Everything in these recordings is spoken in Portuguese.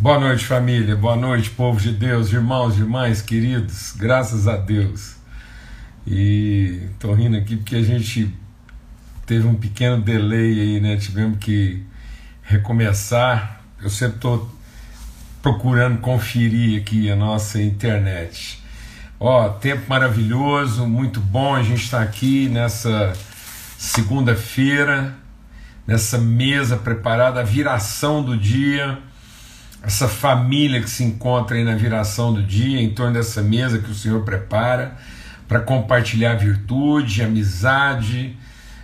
Boa noite, família. Boa noite, povo de Deus, irmãos, irmãs, queridos. Graças a Deus. E tô rindo aqui porque a gente teve um pequeno delay aí, né? Tivemos que recomeçar. Eu sempre tô procurando conferir aqui a nossa internet. Ó, tempo maravilhoso, muito bom a gente estar tá aqui nessa segunda-feira, nessa mesa preparada, a viração do dia essa família que se encontra aí na viração do dia, em torno dessa mesa que o Senhor prepara para compartilhar virtude, amizade,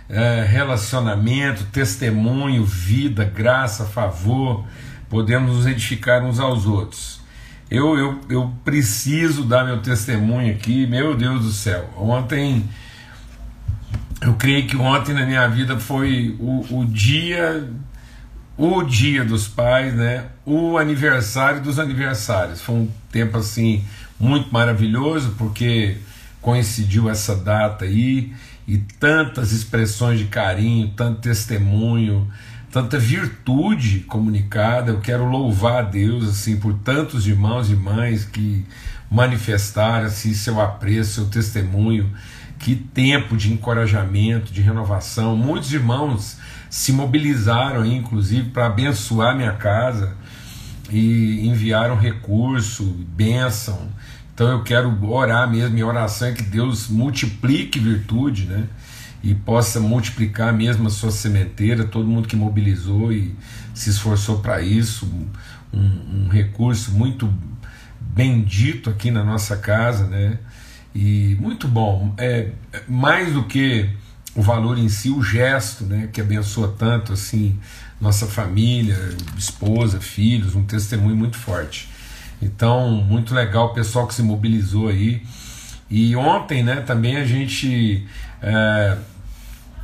é, relacionamento, testemunho, vida, graça, favor, podemos nos edificar uns aos outros. Eu, eu, eu preciso dar meu testemunho aqui, meu Deus do céu. Ontem, eu creio que ontem na minha vida foi o, o dia o Dia dos Pais, né? O aniversário dos aniversários. Foi um tempo assim muito maravilhoso porque coincidiu essa data aí e tantas expressões de carinho, tanto testemunho, tanta virtude comunicada. Eu quero louvar a Deus assim por tantos irmãos e mães que manifestaram assim, seu apreço, seu testemunho. Que tempo de encorajamento, de renovação. Muitos irmãos se mobilizaram aí, inclusive, para abençoar minha casa e enviaram recurso, bênção. Então eu quero orar mesmo, minha oração é que Deus multiplique virtude, né? E possa multiplicar mesmo a sua sementeira, todo mundo que mobilizou e se esforçou para isso, um, um recurso muito bendito aqui na nossa casa, né? E muito bom. É mais do que o valor em si, o gesto, né, que abençoa tanto assim nossa família, esposa, filhos, um testemunho muito forte. Então, muito legal o pessoal que se mobilizou aí. E ontem, né, também a gente, é,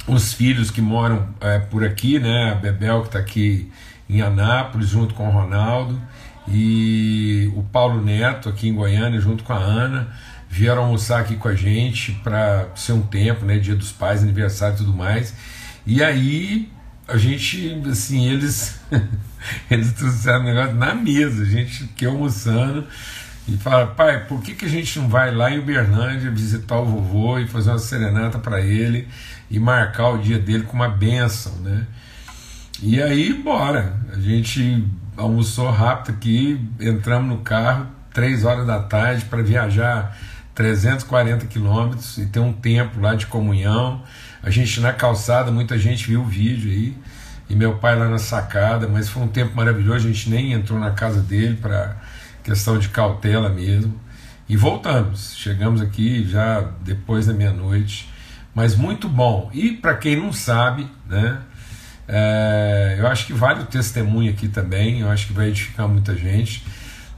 os filhos que moram é, por aqui, né, a Bebel que está aqui em Anápolis, junto com o Ronaldo, e o Paulo Neto aqui em Goiânia, junto com a Ana vieram almoçar aqui com a gente para ser um tempo, né, Dia dos Pais, aniversário e tudo mais. E aí a gente, assim, eles eles trouxeram o negócio na mesa, a gente aqui almoçando e fala, pai, por que, que a gente não vai lá em Uberlândia visitar o vovô e fazer uma serenata para ele e marcar o dia dele com uma benção, né? E aí, bora. A gente almoçou rápido aqui, entramos no carro, três horas da tarde, para viajar 340 quilômetros e tem um tempo lá de comunhão. A gente na calçada, muita gente viu o vídeo aí, e meu pai lá na sacada, mas foi um tempo maravilhoso, a gente nem entrou na casa dele para questão de cautela mesmo. E voltamos, chegamos aqui já depois da meia-noite, mas muito bom. E para quem não sabe, né, é, eu acho que vale o testemunho aqui também, eu acho que vai edificar muita gente.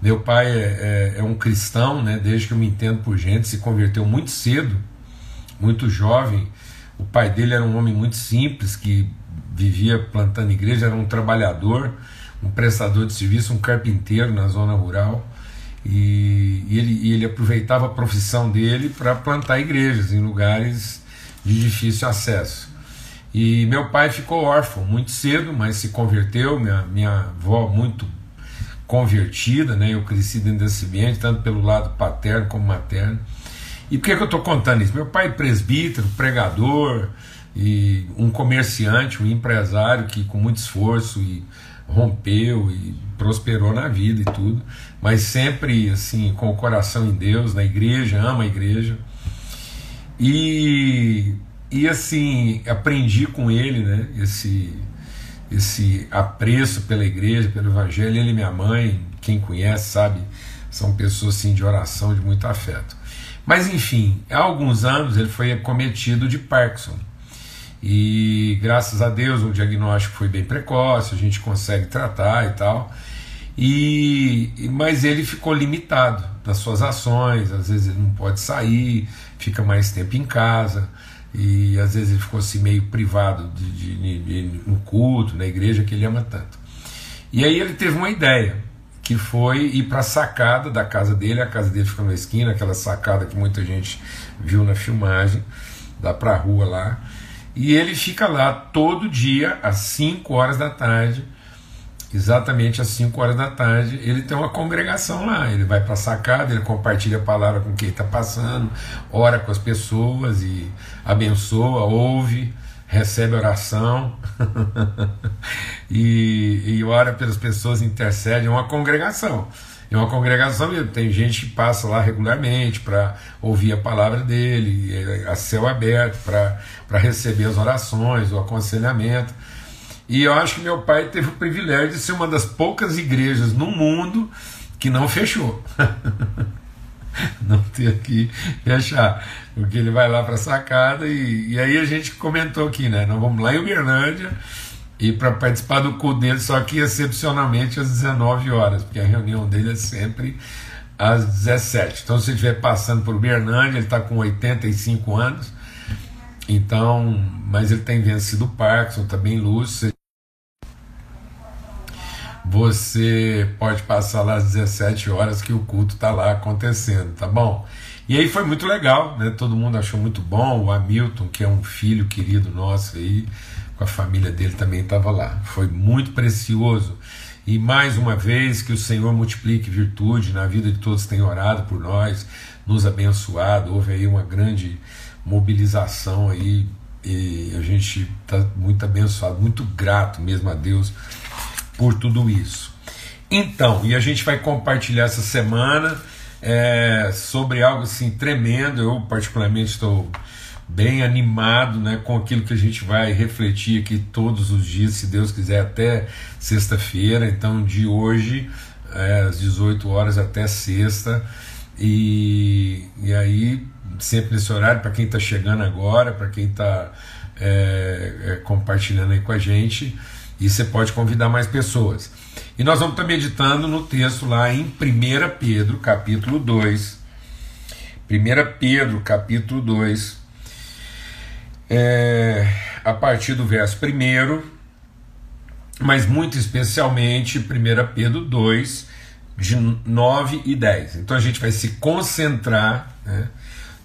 Meu pai é, é, é, um cristão, né, desde que eu me entendo por gente, se converteu muito cedo, muito jovem. O pai dele era um homem muito simples, que vivia plantando igreja, era um trabalhador, um prestador de serviço, um carpinteiro na zona rural. E, e ele, e ele aproveitava a profissão dele para plantar igrejas em lugares de difícil acesso. E meu pai ficou órfão muito cedo, mas se converteu. Minha, minha avó, muito convertida, né? Eu cresci dentro desse ambiente, tanto pelo lado paterno como materno. E por que, que eu estou contando isso? Meu pai é presbítero, pregador, e um comerciante, um empresário que com muito esforço e rompeu e prosperou na vida e tudo, mas sempre assim com o coração em Deus, na igreja, ama a igreja. E e assim, aprendi com ele, né, esse esse apreço pela igreja, pelo evangelho. Ele e minha mãe, quem conhece sabe, são pessoas assim, de oração, de muito afeto. Mas enfim, há alguns anos ele foi acometido de Parkinson. E graças a Deus o diagnóstico foi bem precoce, a gente consegue tratar e tal. E, mas ele ficou limitado nas suas ações, às vezes ele não pode sair, fica mais tempo em casa e às vezes ele ficou assim meio privado de, de, de, de, culto, na igreja que ele ama tanto. E aí ele teve uma ideia, que foi ir para a sacada da casa dele, a casa dele fica na esquina, aquela sacada que muita gente viu na filmagem, dá para a rua lá, e ele fica lá todo dia às 5 horas da tarde, exatamente às 5 horas da tarde, ele tem uma congregação lá. Ele vai para a sacada, ele compartilha a palavra com quem está passando, ora com as pessoas e abençoa, ouve, recebe oração e, e ora pelas pessoas, intercede. É uma congregação. É uma congregação mesmo. Tem gente que passa lá regularmente para ouvir a palavra dele, é, a céu aberto, para receber as orações, o aconselhamento. E eu acho que meu pai teve o privilégio de ser uma das poucas igrejas no mundo que não fechou. não ter que fechar. Porque ele vai lá para a sacada e, e aí a gente comentou aqui, né? Nós vamos lá em Uberlândia e para participar do culto dele, só que excepcionalmente às 19 horas, porque a reunião dele é sempre às 17. Então, se estiver passando por Uberlândia, ele está com 85 anos, então, mas ele tem vencido o Parkinson, está bem lúcido. Você pode passar lá às 17 horas que o culto está lá acontecendo, tá bom? E aí foi muito legal, né? Todo mundo achou muito bom. O Hamilton, que é um filho querido nosso aí, com a família dele também estava lá. Foi muito precioso. E mais uma vez que o Senhor multiplique virtude na vida de todos que orado por nós, nos abençoado. Houve aí uma grande mobilização aí e a gente está muito abençoado, muito grato mesmo a Deus por tudo isso. Então, e a gente vai compartilhar essa semana é, sobre algo assim tremendo. Eu particularmente estou bem animado né, com aquilo que a gente vai refletir aqui todos os dias, se Deus quiser, até sexta-feira. Então, de hoje, é, às 18 horas até sexta. E, e aí, sempre nesse horário, para quem está chegando agora, para quem está é, é, compartilhando aí com a gente, e você pode convidar mais pessoas. E nós vamos estar meditando no texto lá em 1 Pedro, capítulo 2. 1 Pedro, capítulo 2, é, a partir do verso 1, mas muito especialmente 1 Pedro 2, de 9 e 10. Então a gente vai se concentrar né,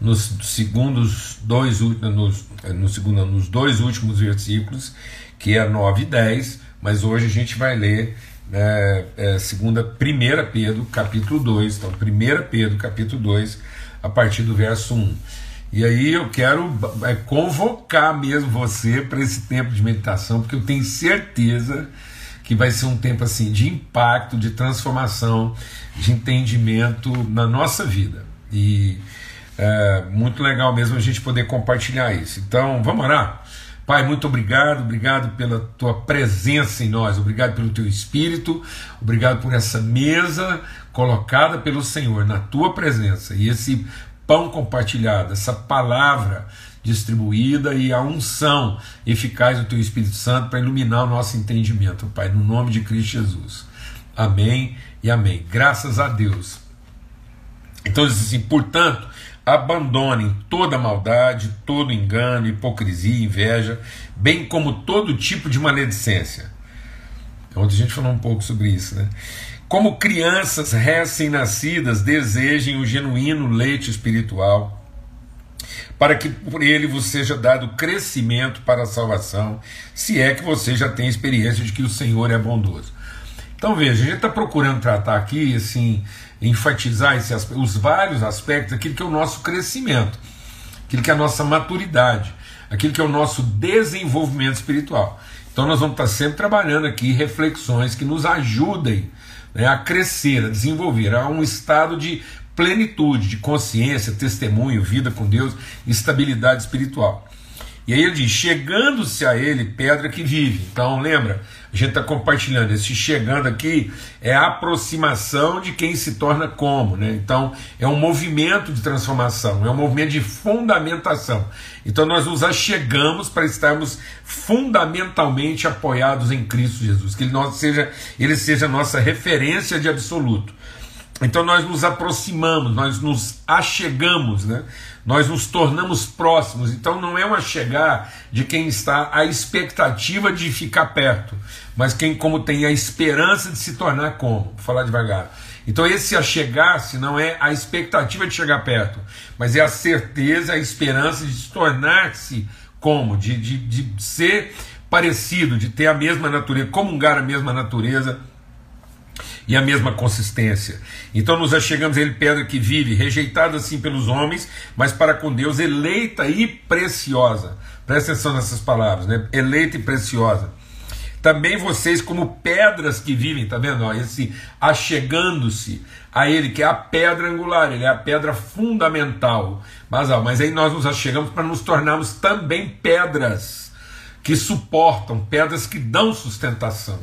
nos segundos dois nos, no segundo, nos dois últimos versículos, que é 9 e 10, mas hoje a gente vai ler é, é, segunda, 1 Pedro, capítulo 2. Então, 1 Pedro, capítulo 2, a partir do verso 1. E aí eu quero é, convocar mesmo você para esse tempo de meditação, porque eu tenho certeza que vai ser um tempo assim de impacto, de transformação, de entendimento na nossa vida. E é muito legal mesmo a gente poder compartilhar isso. Então, vamos orar? Pai, muito obrigado, obrigado pela tua presença em nós, obrigado pelo teu espírito, obrigado por essa mesa colocada pelo Senhor na tua presença e esse pão compartilhado, essa palavra distribuída e a unção eficaz do Teu Espírito Santo para iluminar o nosso entendimento, Pai, no nome de Cristo Jesus. Amém e amém. Graças a Deus. Então diz assim, portanto, abandonem toda maldade, todo engano, hipocrisia, inveja, bem como todo tipo de maledicência. Ontem a gente falou um pouco sobre isso, né? Como crianças recém-nascidas desejem o genuíno leite espiritual, para que por ele vos seja dado crescimento para a salvação, se é que você já tem experiência de que o Senhor é bondoso. Então veja, a gente está procurando tratar aqui, assim, enfatizar esse, os vários aspectos daquilo que é o nosso crescimento, aquilo que é a nossa maturidade, aquilo que é o nosso desenvolvimento espiritual. Então nós vamos estar sempre trabalhando aqui reflexões que nos ajudem né, a crescer, a desenvolver, a um estado de plenitude, de consciência, testemunho, vida com Deus, estabilidade espiritual. E aí ele diz: chegando-se a ele, pedra que vive. Então lembra, a gente está compartilhando. Esse chegando aqui é a aproximação de quem se torna como. Né? Então é um movimento de transformação, é um movimento de fundamentação. Então nós nos achegamos para estarmos fundamentalmente apoiados em Cristo Jesus, que ele, seja, ele seja nossa referência de absoluto. Então nós nos aproximamos, nós nos achegamos, né? Nós nos tornamos próximos. Então não é um chegar de quem está à expectativa de ficar perto, mas quem como tem a esperança de se tornar como. Vou falar devagar. Então esse achegar-se não é a expectativa de chegar perto, mas é a certeza, a esperança de se tornar-se como, de, de, de ser parecido, de ter a mesma natureza, comungar a mesma natureza e a mesma consistência. Então nos achegamos a ele, pedra que vive, rejeitada assim pelos homens, mas para com Deus eleita e preciosa. Presta atenção nessas palavras, né? Eleita e preciosa. Também vocês, como pedras que vivem, tá vendo? Ó, esse achegando-se a ele, que é a pedra angular, ele é a pedra fundamental. Mas, ó, mas aí nós nos achegamos para nos tornarmos também pedras que suportam, pedras que dão sustentação.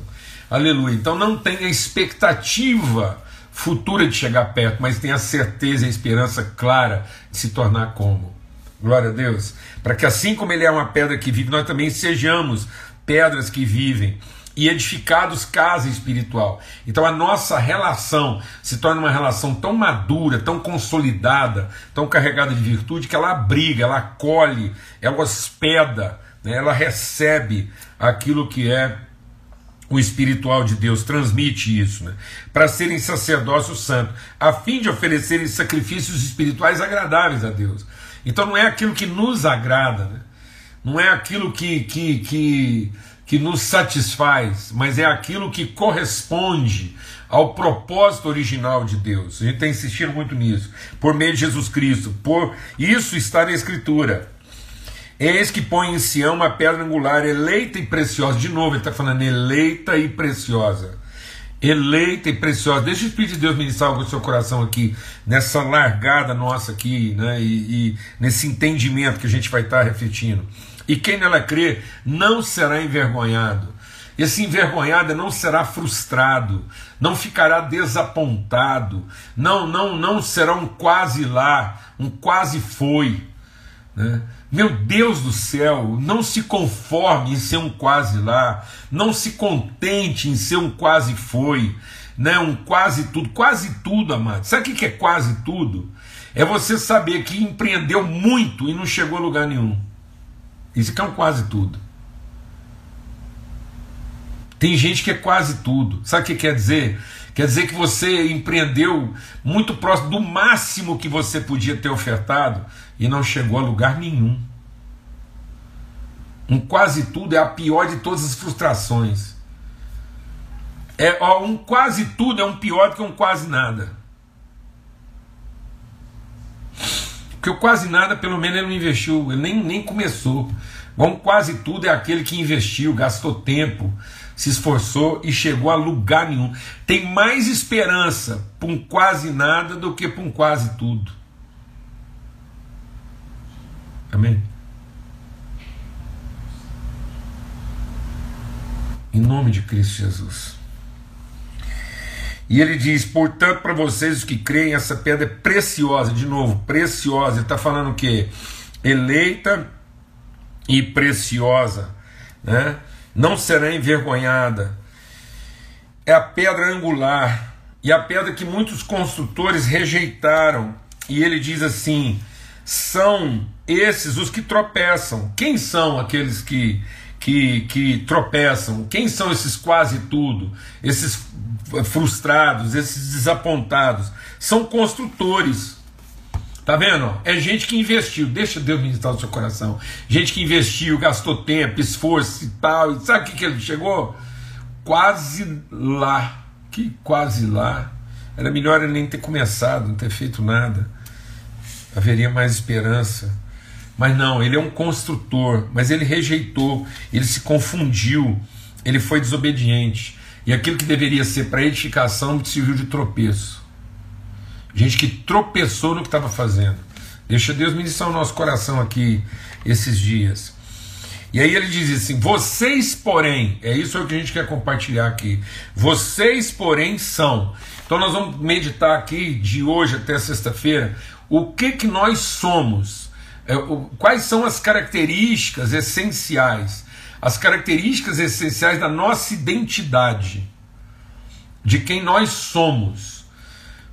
Aleluia. Então não tenha expectativa futura de chegar perto, mas tenha certeza e esperança clara de se tornar como. Glória a Deus. Para que assim como ele é uma pedra que vive, nós também sejamos pedras que vivem e edificados casa espiritual. Então a nossa relação se torna uma relação tão madura, tão consolidada, tão carregada de virtude que ela abriga, ela acolhe, ela hospeda, né? ela recebe aquilo que é o espiritual de Deus transmite isso, né? para serem sacerdócio santo, a fim de oferecerem sacrifícios espirituais agradáveis a Deus. Então não é aquilo que nos agrada, né? não é aquilo que, que, que, que nos satisfaz, mas é aquilo que corresponde ao propósito original de Deus. A gente tem insistido muito nisso, por meio de Jesus Cristo. Por isso está na Escritura. Eis que põe em Sião uma pedra angular, eleita e preciosa. De novo, ele está falando eleita e preciosa. Eleita e preciosa. Deixa o Espírito de Deus ministrar algo no seu coração aqui, nessa largada nossa aqui, né? E, e nesse entendimento que a gente vai estar tá refletindo. E quem nela crê não será envergonhado. Esse envergonhado não será frustrado, não ficará desapontado, não, não, não será um quase lá, um quase foi. Né? Meu Deus do céu, não se conforme em ser um quase lá, não se contente em ser um quase foi, né? um quase tudo, quase tudo, amado. Sabe o que é quase tudo? É você saber que empreendeu muito e não chegou a lugar nenhum. Isso aqui é um quase tudo. Tem gente que é quase tudo. Sabe o que quer dizer? Quer dizer que você empreendeu muito próximo do máximo que você podia ter ofertado, e não chegou a lugar nenhum. Um quase tudo é a pior de todas as frustrações. É, ó, um quase tudo é um pior do que um quase nada. Porque o quase nada, pelo menos, ele não investiu, ele nem, nem começou. Um quase tudo é aquele que investiu, gastou tempo, se esforçou e chegou a lugar nenhum. Tem mais esperança para um quase nada do que para um quase tudo. Amém? Em nome de Cristo Jesus. E ele diz: portanto, para vocês os que creem, essa pedra é preciosa, de novo, preciosa. Ele está falando o que? Eleita e preciosa, né? Não será envergonhada. É a pedra angular e a pedra que muitos construtores rejeitaram. E ele diz assim: são esses os que tropeçam. Quem são aqueles que, que, que tropeçam? Quem são esses quase tudo? Esses frustrados, esses desapontados? São construtores. Tá vendo? É gente que investiu. Deixa Deus ministrar no seu coração. Gente que investiu, gastou tempo, esforço e tal. E sabe o que, que ele chegou? Quase lá. Que quase lá. Era melhor ele nem ter começado, não ter feito nada haveria mais esperança. Mas não, ele é um construtor, mas ele rejeitou, ele se confundiu, ele foi desobediente. E aquilo que deveria ser para edificação serviu de tropeço. Gente que tropeçou no que estava fazendo. Deixa Deus ministrar o nosso coração aqui esses dias. E aí ele diz assim: vocês, porém, é isso que a gente quer compartilhar aqui. Vocês, porém, são. Então nós vamos meditar aqui de hoje até sexta-feira o que, que nós somos, é, quais são as características essenciais, as características essenciais da nossa identidade, de quem nós somos,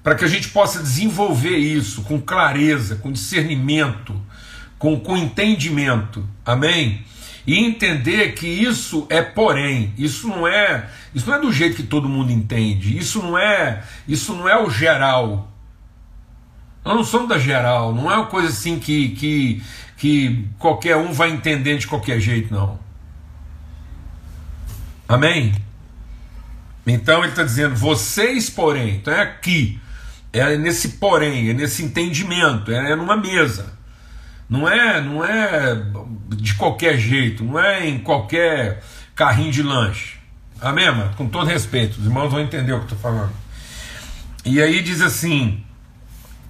para que a gente possa desenvolver isso com clareza, com discernimento, com, com entendimento, amém? E entender que isso é porém, isso não é, isso não é do jeito que todo mundo entende, isso não é, isso não é o geral, nós não somos da geral, não é uma coisa assim que, que, que qualquer um vai entender de qualquer jeito, não. Amém? Então ele está dizendo, vocês, porém, então é aqui, é nesse porém, é nesse entendimento, é numa mesa. Não é, não é de qualquer jeito, não é em qualquer carrinho de lanche. Amém, mano? Com todo respeito, os irmãos vão entender o que eu estou falando. E aí diz assim: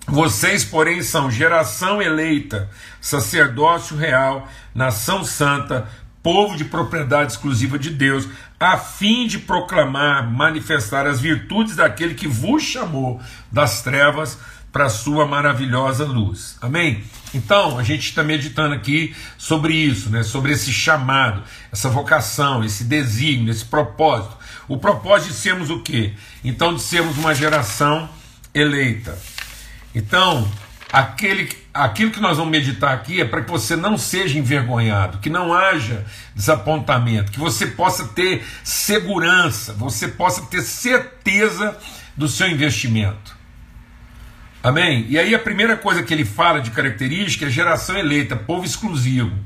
vocês, porém, são geração eleita, sacerdócio real, nação santa, povo de propriedade exclusiva de Deus, a fim de proclamar, manifestar as virtudes daquele que vos chamou das trevas para a sua maravilhosa luz. Amém? Então, a gente está meditando aqui sobre isso, né? sobre esse chamado, essa vocação, esse desígnio, esse propósito. O propósito de sermos o quê? Então, de sermos uma geração eleita. Então, aquele, aquilo que nós vamos meditar aqui é para que você não seja envergonhado, que não haja desapontamento, que você possa ter segurança, você possa ter certeza do seu investimento. Amém? E aí a primeira coisa que ele fala de característica é geração eleita, povo exclusivo,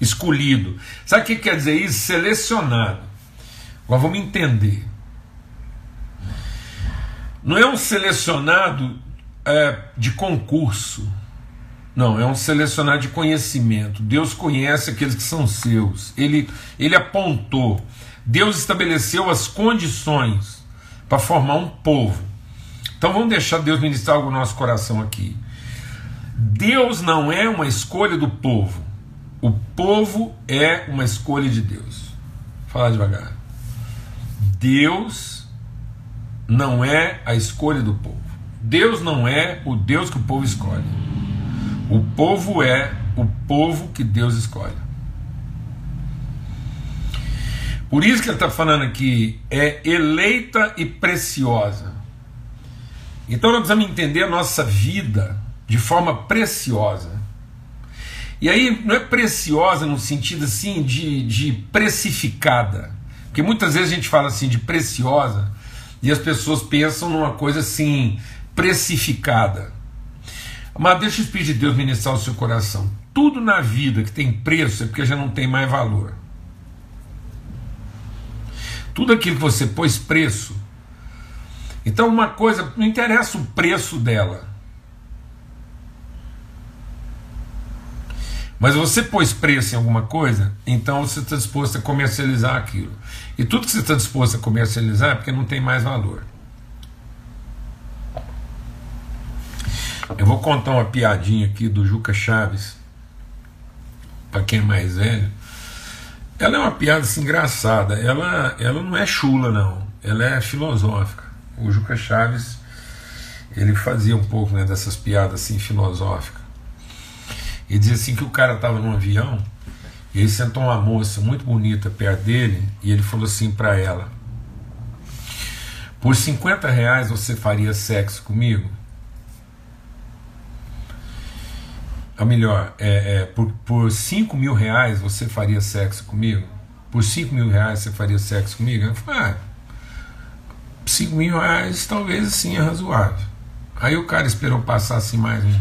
escolhido. Sabe o que quer dizer isso? Selecionado. Agora vamos entender. Não é um selecionado é, de concurso. Não, é um selecionado de conhecimento. Deus conhece aqueles que são seus. Ele, ele apontou. Deus estabeleceu as condições para formar um povo. Então vamos deixar Deus ministrar algo no nosso coração aqui. Deus não é uma escolha do povo. O povo é uma escolha de Deus. Fala devagar. Deus não é a escolha do povo. Deus não é o Deus que o povo escolhe. O povo é o povo que Deus escolhe. Por isso que ele está falando aqui, é eleita e preciosa. Então nós precisamos entender a nossa vida de forma preciosa. E aí não é preciosa no sentido assim de, de precificada. Porque muitas vezes a gente fala assim de preciosa e as pessoas pensam numa coisa assim precificada. Mas deixa o Espírito de Deus ministrar o seu coração. Tudo na vida que tem preço é porque já não tem mais valor. Tudo aquilo que você pôs preço. Então, uma coisa, não interessa o preço dela. Mas você pôs preço em alguma coisa, então você está disposto a comercializar aquilo. E tudo que você está disposto a comercializar é porque não tem mais valor. Eu vou contar uma piadinha aqui do Juca Chaves, para quem é mais velho. Ela é uma piada assim, engraçada. Ela, ela não é chula, não. Ela é filosófica. O Juca Chaves ele fazia um pouco né, dessas piadas assim filosóficas. E dizia assim que o cara estava num avião e aí sentou uma moça muito bonita perto dele e ele falou assim para ela: Por 50 reais você faria sexo comigo? Ou melhor, é, é, por, por 5 mil reais você faria sexo comigo? Por 5 mil reais você faria sexo comigo? Eu falei, ah, 5 mil reais talvez assim é razoável. Aí o cara esperou passar assim mais um,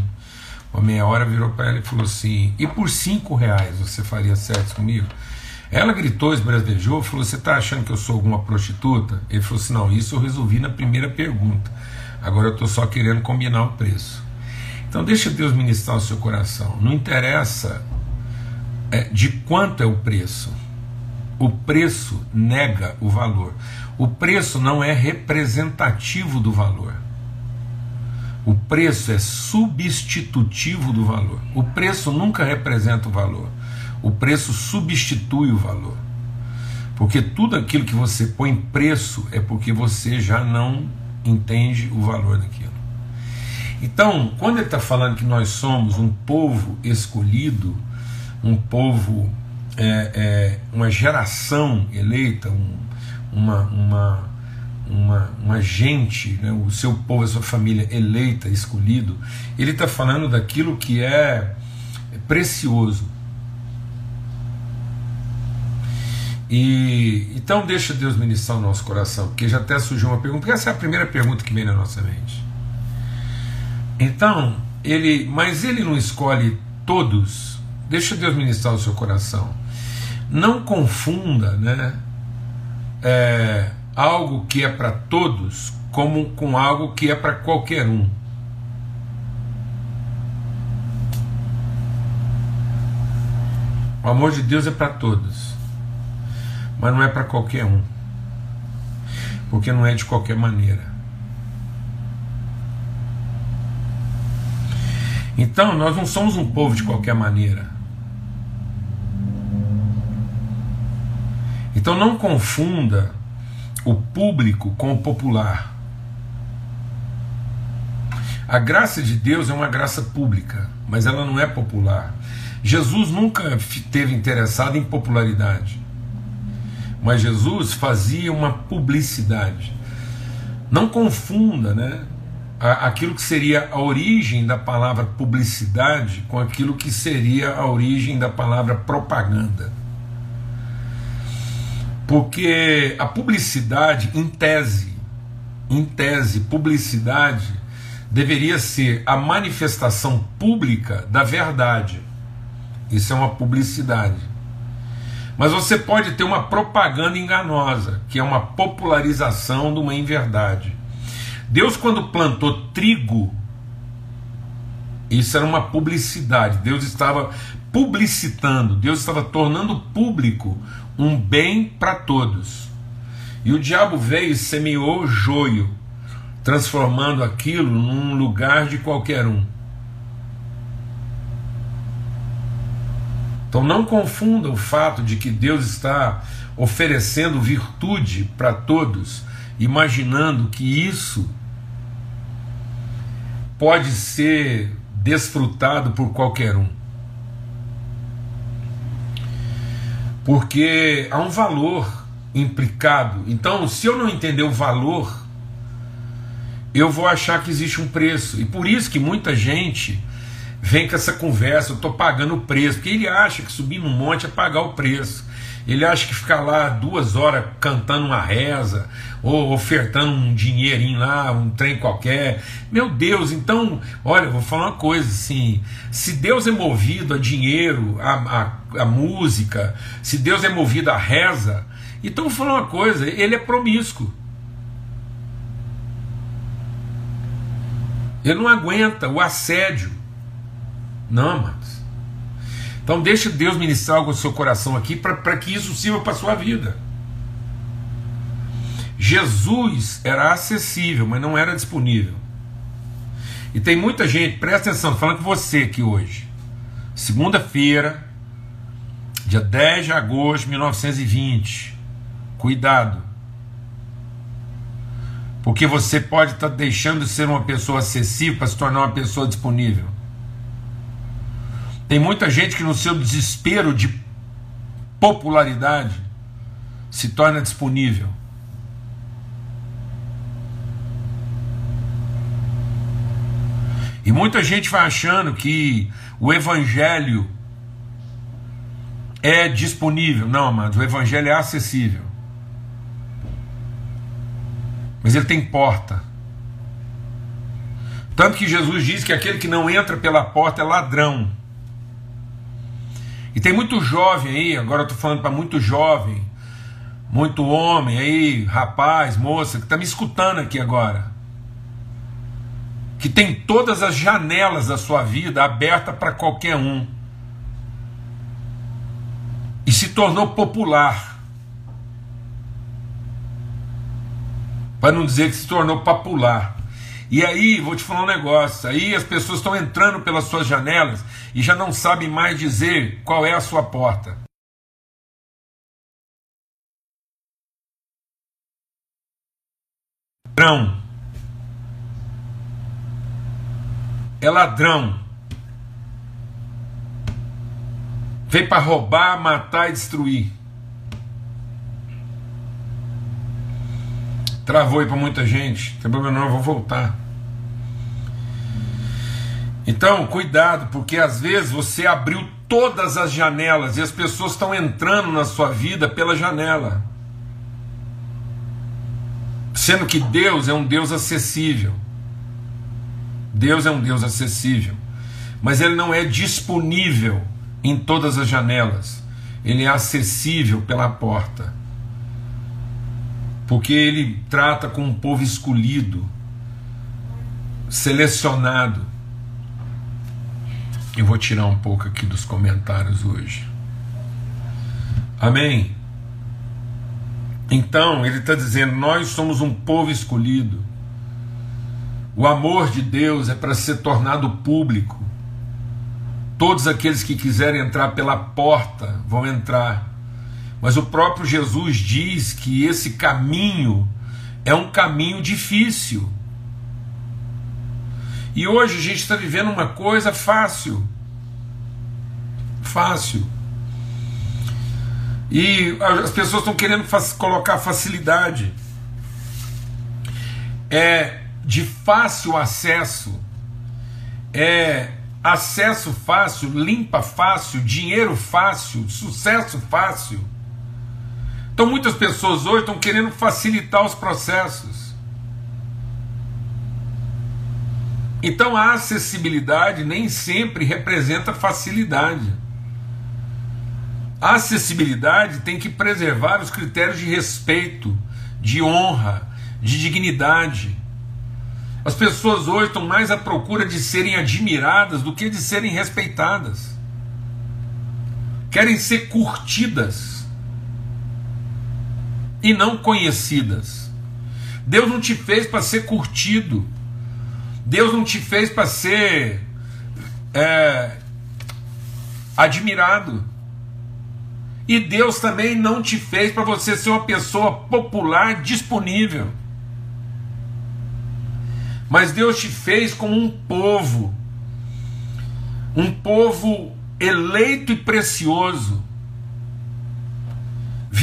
uma meia hora, virou para ela e falou assim: E por 5 reais você faria sexo comigo? Ela gritou, esbravejou, falou: Você está achando que eu sou alguma prostituta? Ele falou assim: Não, isso eu resolvi na primeira pergunta. Agora eu estou só querendo combinar o preço. Então deixa Deus ministrar o seu coração. Não interessa é, de quanto é o preço. O preço nega o valor. O preço não é representativo do valor. O preço é substitutivo do valor. O preço nunca representa o valor. O preço substitui o valor. Porque tudo aquilo que você põe preço é porque você já não entende o valor daquilo. Então, quando ele está falando que nós somos um povo escolhido, um povo, é, é, uma geração eleita, um, uma, uma, uma, uma gente, né, o seu povo, a sua família eleita, escolhido, ele está falando daquilo que é precioso. E então deixa Deus ministrar o nosso coração, porque já até surgiu uma pergunta, porque essa é a primeira pergunta que vem na nossa mente. Então, ele, mas ele não escolhe todos. Deixa Deus ministrar o seu coração. Não confunda, né? é, algo que é para todos como com algo que é para qualquer um. O amor de Deus é para todos, mas não é para qualquer um, porque não é de qualquer maneira. Então, nós não somos um povo de qualquer maneira. Então, não confunda o público com o popular. A graça de Deus é uma graça pública, mas ela não é popular. Jesus nunca teve interessado em popularidade, mas Jesus fazia uma publicidade. Não confunda, né? Aquilo que seria a origem da palavra publicidade com aquilo que seria a origem da palavra propaganda. Porque a publicidade, em tese, em tese, publicidade deveria ser a manifestação pública da verdade. Isso é uma publicidade. Mas você pode ter uma propaganda enganosa, que é uma popularização de uma inverdade. Deus, quando plantou trigo, isso era uma publicidade. Deus estava publicitando, Deus estava tornando público um bem para todos. E o diabo veio e semeou joio, transformando aquilo num lugar de qualquer um. Então não confunda o fato de que Deus está oferecendo virtude para todos, imaginando que isso pode ser desfrutado por qualquer um. Porque há um valor implicado. Então, se eu não entender o valor, eu vou achar que existe um preço. E por isso que muita gente vem com essa conversa, eu estou pagando o preço, porque ele acha que subir no monte é pagar o preço. Ele acha que ficar lá duas horas cantando uma reza, ou ofertando um dinheirinho lá, um trem qualquer. Meu Deus, então, olha, vou falar uma coisa assim: se Deus é movido a dinheiro, a, a, a música, se Deus é movido a reza, então vou falar uma coisa: ele é promíscuo. Ele não aguenta o assédio não, amados. Então deixe Deus ministrar algo no seu coração aqui para que isso sirva para a sua vida. Jesus era acessível, mas não era disponível. E tem muita gente, presta atenção, falando com você aqui hoje. Segunda-feira, dia 10 de agosto de 1920. Cuidado. Porque você pode estar tá deixando de ser uma pessoa acessível para se tornar uma pessoa disponível. Tem muita gente que, no seu desespero de popularidade, se torna disponível. E muita gente vai achando que o Evangelho é disponível. Não, amados, o Evangelho é acessível. Mas ele tem porta. Tanto que Jesus diz que aquele que não entra pela porta é ladrão. E tem muito jovem aí, agora eu estou falando para muito jovem, muito homem aí, rapaz, moça, que está me escutando aqui agora. Que tem todas as janelas da sua vida aberta para qualquer um. E se tornou popular. Para não dizer que se tornou popular. E aí, vou te falar um negócio: aí as pessoas estão entrando pelas suas janelas e já não sabem mais dizer qual é a sua porta. Ladrão. É ladrão. Veio para roubar, matar e destruir. Travou aí para muita gente. Tem problema não, eu vou voltar. Então, cuidado, porque às vezes você abriu todas as janelas e as pessoas estão entrando na sua vida pela janela. Sendo que Deus é um Deus acessível. Deus é um Deus acessível. Mas ele não é disponível em todas as janelas. Ele é acessível pela porta. Porque ele trata com um povo escolhido, selecionado. Eu vou tirar um pouco aqui dos comentários hoje. Amém? Então, ele está dizendo: nós somos um povo escolhido. O amor de Deus é para ser tornado público. Todos aqueles que quiserem entrar pela porta vão entrar. Mas o próprio Jesus diz que esse caminho é um caminho difícil. E hoje a gente está vivendo uma coisa fácil. Fácil. E as pessoas estão querendo colocar facilidade. É de fácil acesso. É acesso fácil, limpa fácil, dinheiro fácil, sucesso fácil. Então muitas pessoas hoje estão querendo facilitar os processos. Então a acessibilidade nem sempre representa facilidade. A acessibilidade tem que preservar os critérios de respeito, de honra, de dignidade. As pessoas hoje estão mais à procura de serem admiradas do que de serem respeitadas. Querem ser curtidas e não conhecidas. Deus não te fez para ser curtido. Deus não te fez para ser é, admirado. E Deus também não te fez para você ser uma pessoa popular disponível. Mas Deus te fez como um povo, um povo eleito e precioso,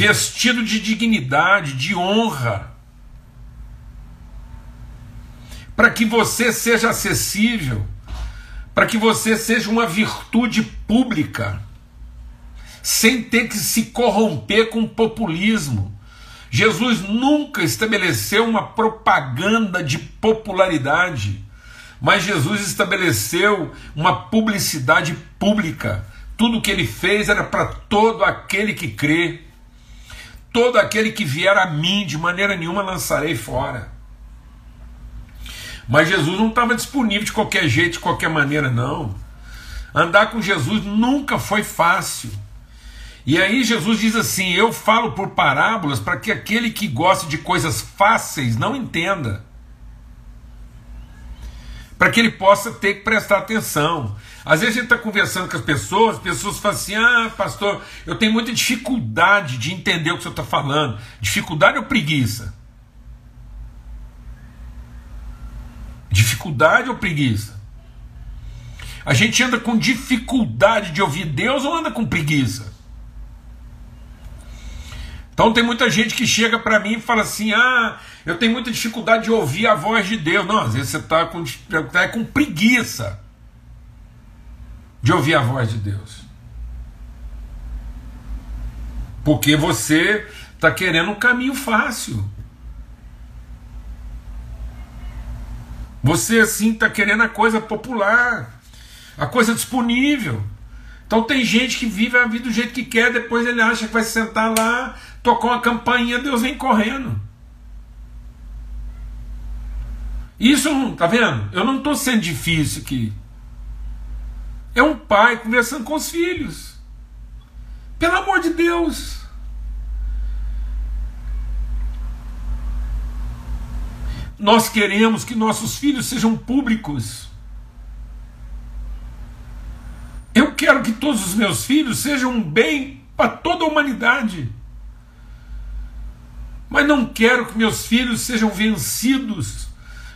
vestido de dignidade, de honra, para que você seja acessível, para que você seja uma virtude pública, sem ter que se corromper com populismo Jesus nunca estabeleceu uma propaganda de popularidade, mas Jesus estabeleceu uma publicidade pública. Tudo que ele fez era para todo aquele que crê. Todo aquele que vier a mim, de maneira nenhuma lançarei fora. Mas Jesus não estava disponível de qualquer jeito, de qualquer maneira, não. Andar com Jesus nunca foi fácil. E aí Jesus diz assim: Eu falo por parábolas para que aquele que gosta de coisas fáceis não entenda. Para que ele possa ter que prestar atenção. Às vezes a gente está conversando com as pessoas, as pessoas falam assim: Ah, pastor, eu tenho muita dificuldade de entender o que você está falando. Dificuldade ou preguiça? Dificuldade ou preguiça? A gente anda com dificuldade de ouvir Deus ou anda com preguiça? Então tem muita gente que chega para mim e fala assim: ah, eu tenho muita dificuldade de ouvir a voz de Deus. Não, às vezes você está com, tá com preguiça de ouvir a voz de Deus. Porque você está querendo um caminho fácil. Você assim está querendo a coisa popular, a coisa disponível. Então tem gente que vive a vida do jeito que quer, depois ele acha que vai sentar lá, tocou uma campainha, Deus vem correndo. Isso tá vendo? Eu não estou sendo difícil aqui. É um pai conversando com os filhos. Pelo amor de Deus. Nós queremos que nossos filhos sejam públicos. Eu quero que todos os meus filhos sejam um bem para toda a humanidade. Mas não quero que meus filhos sejam vencidos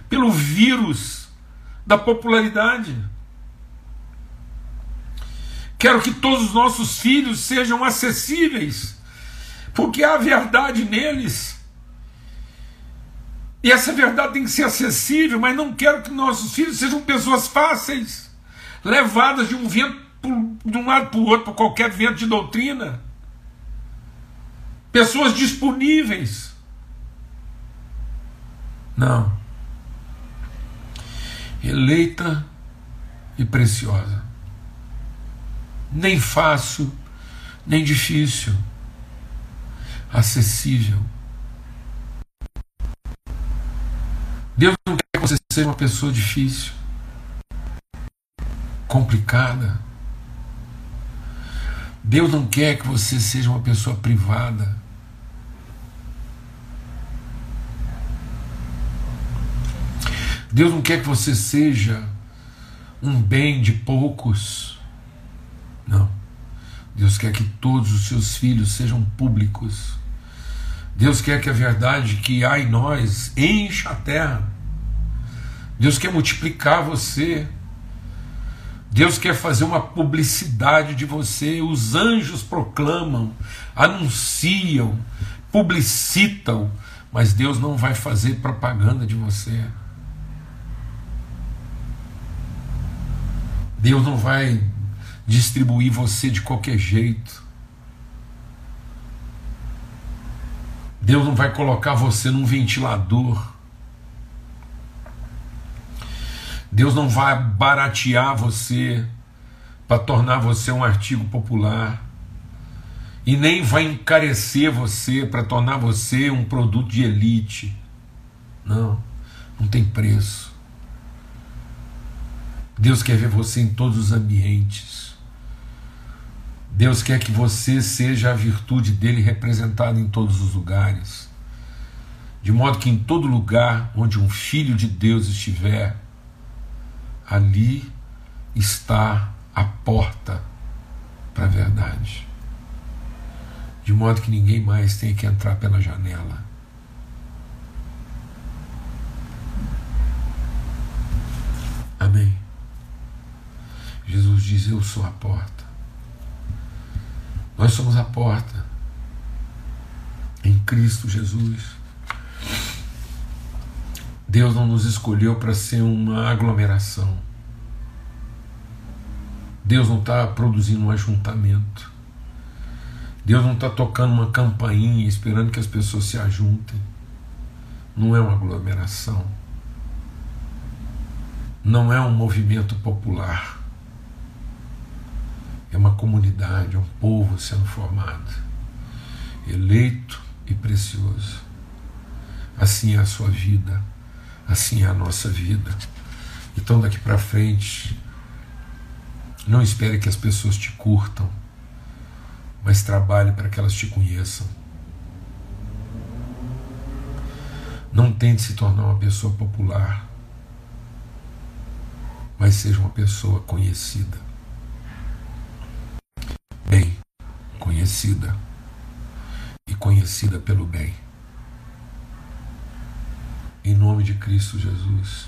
pelo vírus da popularidade. Quero que todos os nossos filhos sejam acessíveis, porque há verdade neles. E essa verdade tem que ser acessível, mas não quero que nossos filhos sejam pessoas fáceis, levadas de um vento de um lado para o outro por qualquer vento de doutrina. Pessoas disponíveis não. Eleita e preciosa. Nem fácil, nem difícil. Acessível. Deus não quer que você seja uma pessoa difícil, complicada. Deus não quer que você seja uma pessoa privada. Deus não quer que você seja um bem de poucos. Não. Deus quer que todos os seus filhos sejam públicos. Deus quer que a verdade que há em nós encha a terra. Deus quer multiplicar você. Deus quer fazer uma publicidade de você. Os anjos proclamam, anunciam, publicitam, mas Deus não vai fazer propaganda de você. Deus não vai distribuir você de qualquer jeito. Deus não vai colocar você num ventilador. Deus não vai baratear você para tornar você um artigo popular. E nem vai encarecer você para tornar você um produto de elite. Não, não tem preço. Deus quer ver você em todos os ambientes. Deus quer que você seja a virtude dele representada em todos os lugares. De modo que em todo lugar onde um filho de Deus estiver, ali está a porta para a verdade. De modo que ninguém mais tenha que entrar pela janela. Amém. Jesus diz: Eu sou a porta. Nós somos a porta. Em Cristo Jesus. Deus não nos escolheu para ser uma aglomeração. Deus não está produzindo um ajuntamento. Deus não está tocando uma campainha esperando que as pessoas se ajuntem. Não é uma aglomeração. Não é um movimento popular. É uma comunidade, é um povo sendo formado, eleito e precioso. Assim é a sua vida, assim é a nossa vida. Então daqui para frente, não espere que as pessoas te curtam, mas trabalhe para que elas te conheçam. Não tente se tornar uma pessoa popular, mas seja uma pessoa conhecida. Conhecida e conhecida pelo bem. Em nome de Cristo Jesus,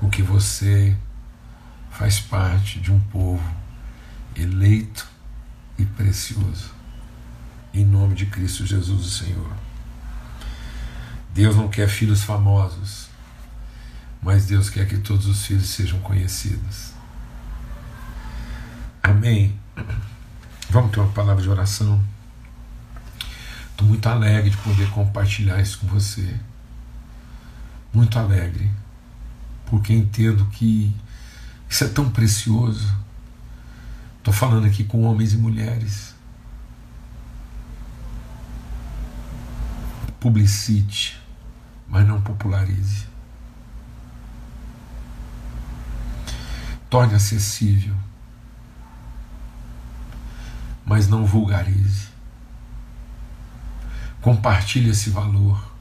porque você faz parte de um povo eleito e precioso. Em nome de Cristo Jesus, o Senhor. Deus não quer filhos famosos, mas Deus quer que todos os filhos sejam conhecidos. Amém. Vamos ter uma palavra de oração. Estou muito alegre de poder compartilhar isso com você. Muito alegre. Porque entendo que isso é tão precioso. Estou falando aqui com homens e mulheres. Publicite, mas não popularize. Torne acessível mas não vulgarize. Compartilhe esse valor,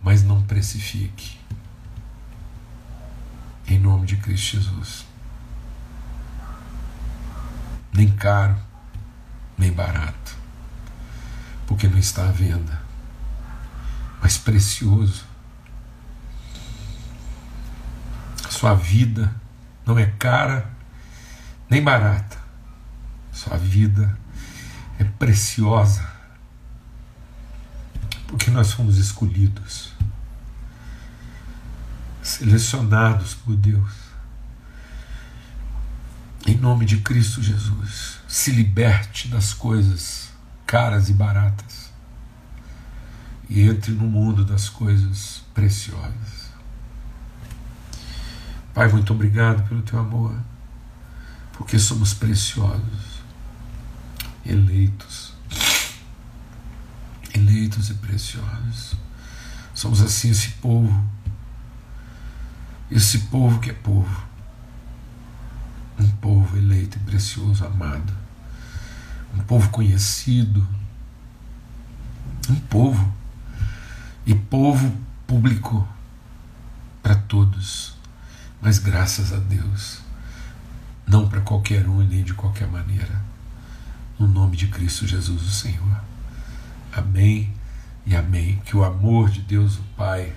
mas não precifique. Em nome de Cristo Jesus. Nem caro, nem barato, porque não está à venda, mas precioso. Sua vida não é cara nem barata, sua vida é preciosa, porque nós fomos escolhidos, selecionados por Deus. Em nome de Cristo Jesus, se liberte das coisas caras e baratas e entre no mundo das coisas preciosas. Pai, muito obrigado pelo teu amor, porque somos preciosos eleitos, eleitos e preciosos. Somos assim esse povo. Esse povo que é povo. Um povo eleito e precioso, amado. Um povo conhecido. Um povo. E povo público para todos. Mas graças a Deus, não para qualquer um e nem de qualquer maneira. No nome de Cristo Jesus, o Senhor. Amém e amém. Que o amor de Deus, o Pai,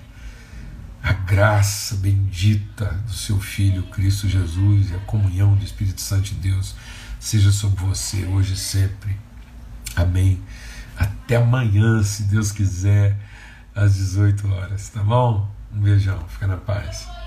a graça bendita do seu Filho Cristo Jesus e a comunhão do Espírito Santo de Deus seja sobre você hoje e sempre. Amém. Até amanhã, se Deus quiser, às 18 horas, tá bom? Um beijão, fica na paz.